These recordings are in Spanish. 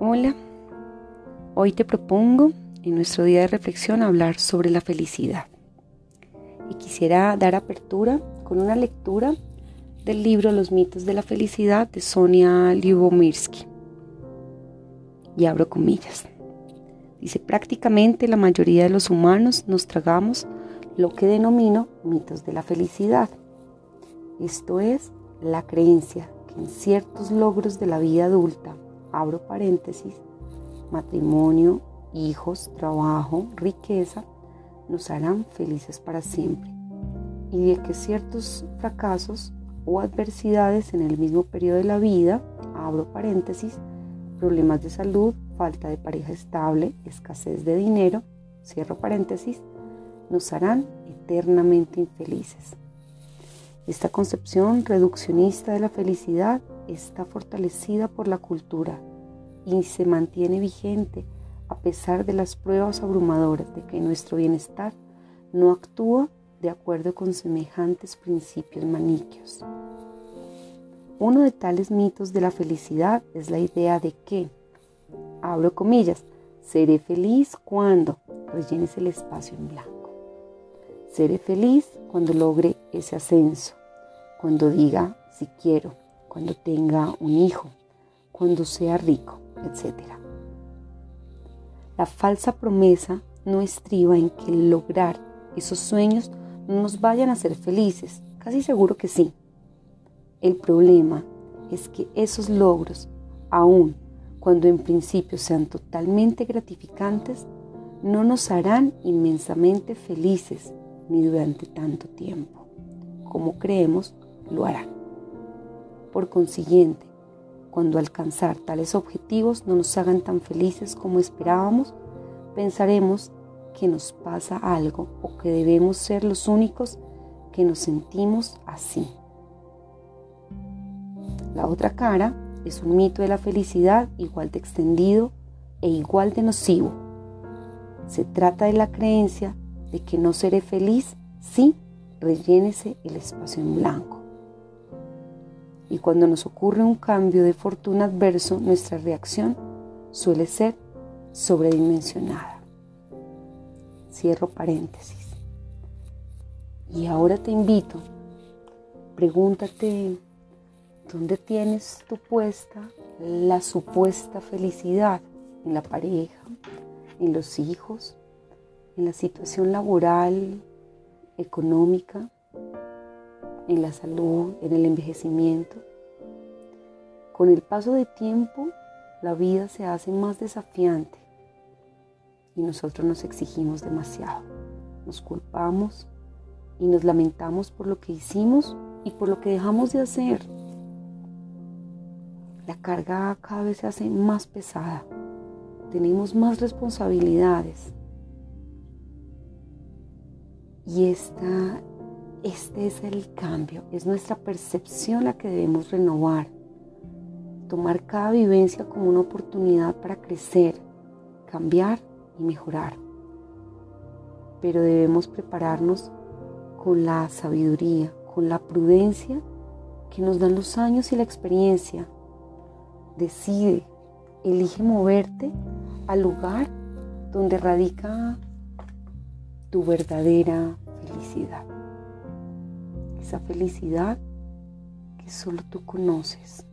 Hola, hoy te propongo en nuestro día de reflexión hablar sobre la felicidad. Y quisiera dar apertura con una lectura del libro Los mitos de la felicidad de Sonia Lyubomirsky. Y abro comillas. Dice, prácticamente la mayoría de los humanos nos tragamos lo que denomino mitos de la felicidad. Esto es la creencia que en ciertos logros de la vida adulta abro paréntesis, matrimonio, hijos, trabajo, riqueza, nos harán felices para siempre. Y de que ciertos fracasos o adversidades en el mismo periodo de la vida, abro paréntesis, problemas de salud, falta de pareja estable, escasez de dinero, cierro paréntesis, nos harán eternamente infelices. Esta concepción reduccionista de la felicidad está fortalecida por la cultura y se mantiene vigente a pesar de las pruebas abrumadoras de que nuestro bienestar no actúa de acuerdo con semejantes principios maniquios. Uno de tales mitos de la felicidad es la idea de que, abro comillas, seré feliz cuando rellenes el espacio en blanco. Seré feliz cuando logre ese ascenso, cuando diga si quiero, cuando tenga un hijo, cuando sea rico, etc. La falsa promesa no estriba en que lograr esos sueños no nos vayan a hacer felices, casi seguro que sí. El problema es que esos logros, aun cuando en principio sean totalmente gratificantes, no nos harán inmensamente felices ni durante tanto tiempo, como creemos lo harán. Por consiguiente, cuando alcanzar tales objetivos no nos hagan tan felices como esperábamos, pensaremos que nos pasa algo o que debemos ser los únicos que nos sentimos así. La otra cara es un mito de la felicidad igual de extendido e igual de nocivo. Se trata de la creencia de que no seré feliz si rellénese el espacio en blanco y cuando nos ocurre un cambio de fortuna adverso, nuestra reacción suele ser sobredimensionada. Cierro paréntesis. Y ahora te invito, pregúntate dónde tienes tu puesta la supuesta felicidad en la pareja, en los hijos, en la situación laboral, económica, en la salud, en el envejecimiento. Con el paso de tiempo, la vida se hace más desafiante y nosotros nos exigimos demasiado. Nos culpamos y nos lamentamos por lo que hicimos y por lo que dejamos de hacer. La carga cada vez se hace más pesada. Tenemos más responsabilidades. Y esta este es el cambio, es nuestra percepción la que debemos renovar. Tomar cada vivencia como una oportunidad para crecer, cambiar y mejorar. Pero debemos prepararnos con la sabiduría, con la prudencia que nos dan los años y la experiencia. Decide, elige moverte al lugar donde radica tu verdadera felicidad esa felicidad que solo tú conoces.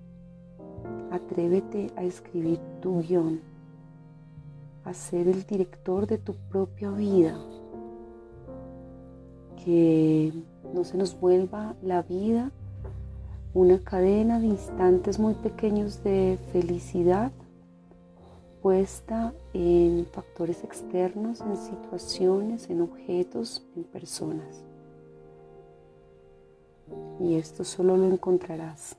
Atrévete a escribir tu guion, a ser el director de tu propia vida. Que no se nos vuelva la vida una cadena de instantes muy pequeños de felicidad puesta en factores externos, en situaciones, en objetos, en personas y esto solo lo encontrarás